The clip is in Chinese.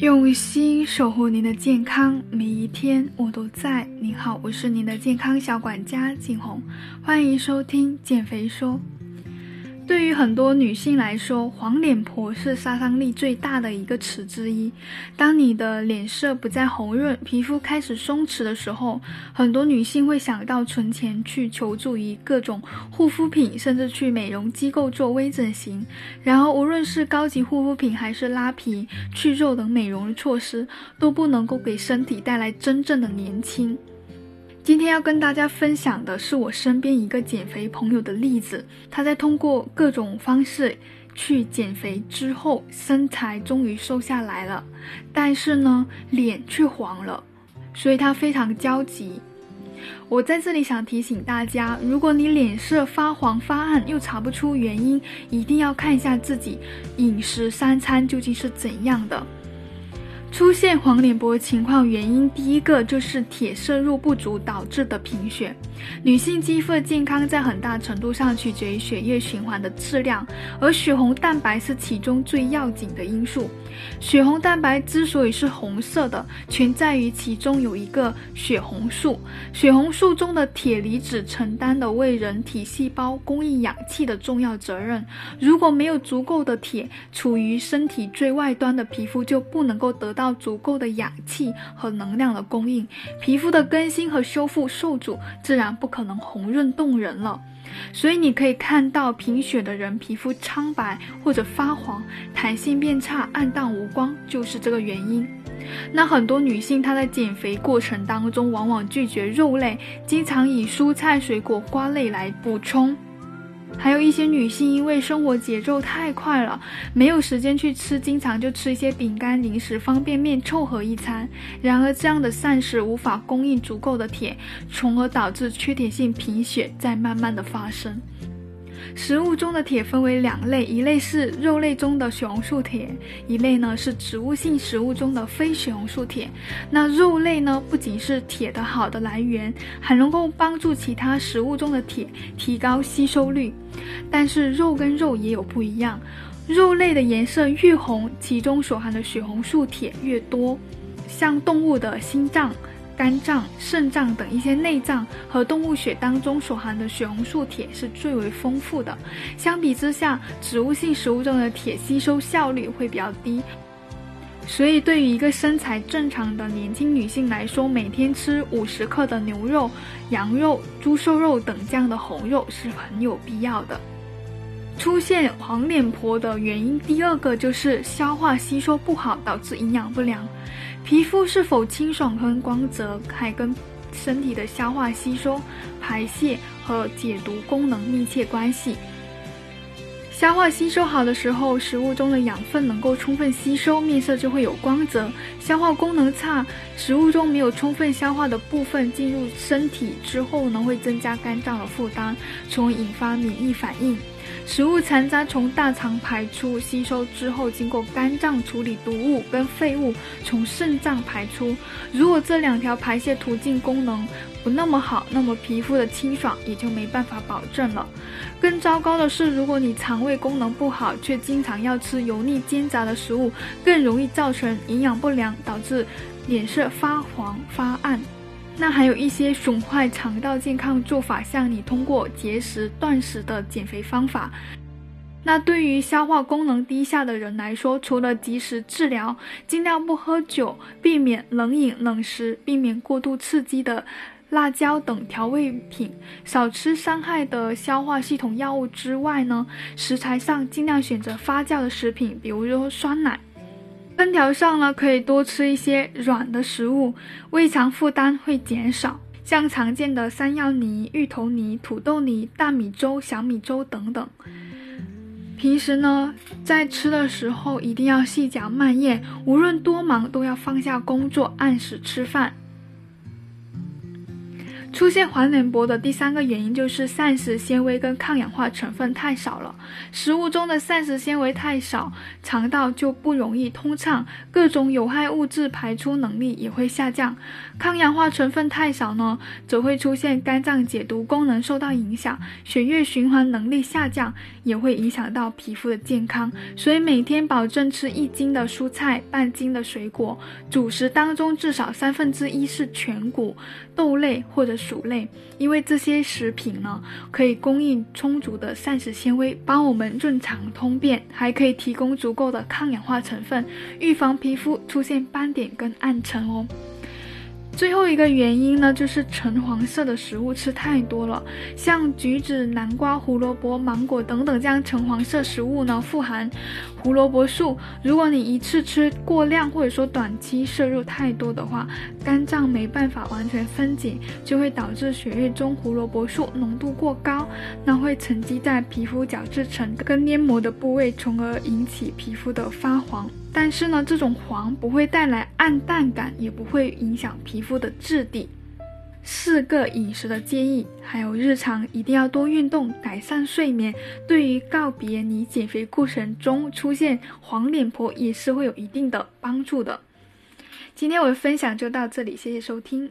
用心守护您的健康，每一天我都在。您好，我是您的健康小管家景红，欢迎收听减肥说。对于很多女性来说，黄脸婆是杀伤力最大的一个词之一。当你的脸色不再红润，皮肤开始松弛的时候，很多女性会想到存钱去求助于各种护肤品，甚至去美容机构做微整形。然而，无论是高级护肤品还是拉皮、去皱等美容的措施，都不能够给身体带来真正的年轻。今天要跟大家分享的是我身边一个减肥朋友的例子。他在通过各种方式去减肥之后，身材终于瘦下来了，但是呢，脸却黄了，所以他非常焦急。我在这里想提醒大家，如果你脸色发黄发暗又查不出原因，一定要看一下自己饮食三餐究竟是怎样的。出现黄脸婆情况原因，第一个就是铁摄入不足导致的贫血。女性肌肤的健康在很大程度上取决于血液循环的质量，而血红蛋白是其中最要紧的因素。血红蛋白之所以是红色的，全在于其中有一个血红素。血红素中的铁离子承担的为人体细胞供应氧气的重要责任。如果没有足够的铁，处于身体最外端的皮肤就不能够得到足够的氧气和能量的供应，皮肤的更新和修复受阻，自然不可能红润动人了。所以你可以看到贫血的人皮肤苍白或者发黄，弹性变差、暗淡无光，就是这个原因。那很多女性她在减肥过程当中，往往拒绝肉类，经常以蔬菜、水果、瓜类来补充。还有一些女性因为生活节奏太快了，没有时间去吃，经常就吃一些饼干、零食、方便面凑合一餐。然而，这样的膳食无法供应足够的铁，从而导致缺铁性贫血在慢慢的发生。食物中的铁分为两类，一类是肉类中的血红素铁，一类呢是植物性食物中的非血红素铁。那肉类呢，不仅是铁的好的来源，还能够帮助其他食物中的铁提高吸收率。但是肉跟肉也有不一样，肉类的颜色越红，其中所含的血红素铁越多。像动物的心脏。肝脏、肾脏等一些内脏和动物血当中所含的血红素铁是最为丰富的。相比之下，植物性食物中的铁吸收效率会比较低。所以，对于一个身材正常的年轻女性来说，每天吃五十克的牛肉、羊肉、猪瘦肉等这样的红肉是很有必要的。出现黄脸婆的原因，第二个就是消化吸收不好，导致营养不良。皮肤是否清爽和光泽，还跟身体的消化吸收、排泄和解毒功能密切关系。消化吸收好的时候，食物中的养分能够充分吸收，面色就会有光泽。消化功能差，食物中没有充分消化的部分进入身体之后呢，会增加肝脏的负担，从而引发免疫反应。食物残渣从大肠排出，吸收之后经过肝脏处理毒物跟废物，从肾脏排出。如果这两条排泄途径功能不那么好，那么皮肤的清爽也就没办法保证了。更糟糕的是，如果你肠胃功能不好，却经常要吃油腻煎炸的食物，更容易造成营养不良，导致脸色发黄发暗。那还有一些损坏肠道健康做法，像你通过节食、断食的减肥方法。那对于消化功能低下的人来说，除了及时治疗，尽量不喝酒，避免冷饮冷食，避免过度刺激的辣椒等调味品，少吃伤害的消化系统药物之外呢，食材上尽量选择发酵的食品，比如说酸奶。烹调上呢，可以多吃一些软的食物，胃肠负担会减少。像常见的山药泥、芋头泥、土豆泥、大米粥、小米粥等等。平时呢，在吃的时候一定要细嚼慢咽，无论多忙都要放下工作，按时吃饭。出现黄脸婆的第三个原因就是膳食纤维跟抗氧化成分太少了。食物中的膳食纤维太少，肠道就不容易通畅，各种有害物质排出能力也会下降。抗氧化成分太少呢，则会出现肝脏解毒功能受到影响，血液循环能力下降，也会影响到皮肤的健康。所以每天保证吃一斤的蔬菜，半斤的水果，主食当中至少三分之一是全谷。豆类或者薯类，因为这些食品呢，可以供应充足的膳食纤维，帮我们润肠通便，还可以提供足够的抗氧化成分，预防皮肤出现斑点跟暗沉哦。最后一个原因呢，就是橙黄色的食物吃太多了，像橘子、南瓜、胡萝卜、芒果等等这样橙黄色食物呢，富含胡萝卜素。如果你一次吃过量，或者说短期摄入太多的话，肝脏没办法完全分解，就会导致血液中胡萝卜素浓度过高，那会沉积在皮肤角质层跟黏膜的部位，从而引起皮肤的发黄。但是呢，这种黄不会带来暗淡感，也不会影响皮肤的质地。四个饮食的建议，还有日常一定要多运动，改善睡眠，对于告别你减肥过程中出现黄脸婆也是会有一定的帮助的。今天我的分享就到这里，谢谢收听。